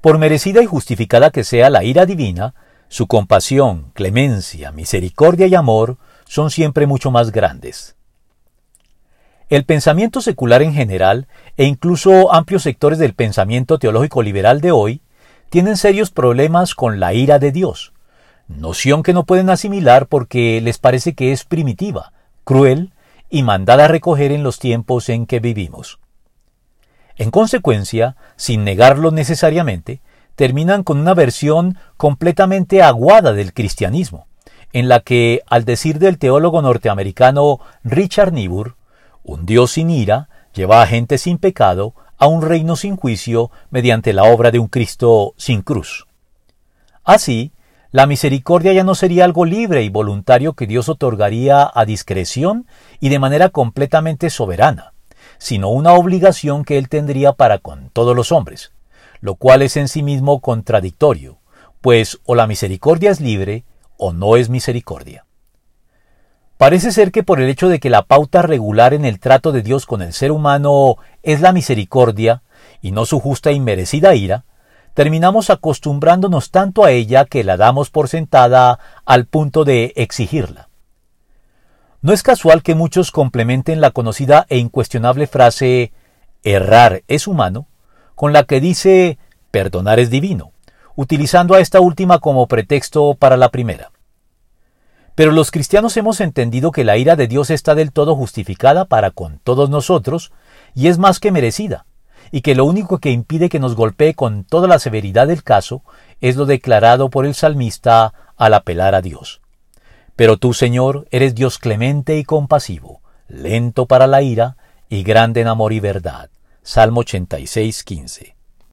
Por merecida y justificada que sea la ira divina, su compasión, clemencia, misericordia y amor son siempre mucho más grandes. El pensamiento secular en general, e incluso amplios sectores del pensamiento teológico liberal de hoy, tienen serios problemas con la ira de Dios, noción que no pueden asimilar porque les parece que es primitiva, cruel y mandada a recoger en los tiempos en que vivimos. En consecuencia, sin negarlo necesariamente, terminan con una versión completamente aguada del cristianismo, en la que, al decir del teólogo norteamericano Richard Niebuhr, un Dios sin ira lleva a gente sin pecado a un reino sin juicio mediante la obra de un Cristo sin cruz. Así, la misericordia ya no sería algo libre y voluntario que Dios otorgaría a discreción y de manera completamente soberana, sino una obligación que Él tendría para con todos los hombres, lo cual es en sí mismo contradictorio, pues o la misericordia es libre o no es misericordia. Parece ser que por el hecho de que la pauta regular en el trato de Dios con el ser humano es la misericordia, y no su justa y merecida ira, terminamos acostumbrándonos tanto a ella que la damos por sentada al punto de exigirla. No es casual que muchos complementen la conocida e incuestionable frase errar es humano con la que dice perdonar es divino, utilizando a esta última como pretexto para la primera. Pero los cristianos hemos entendido que la ira de Dios está del todo justificada para con todos nosotros y es más que merecida, y que lo único que impide que nos golpee con toda la severidad del caso es lo declarado por el salmista al apelar a Dios. Pero tú, Señor, eres Dios clemente y compasivo, lento para la ira y grande en amor y verdad Salmo 86, 15.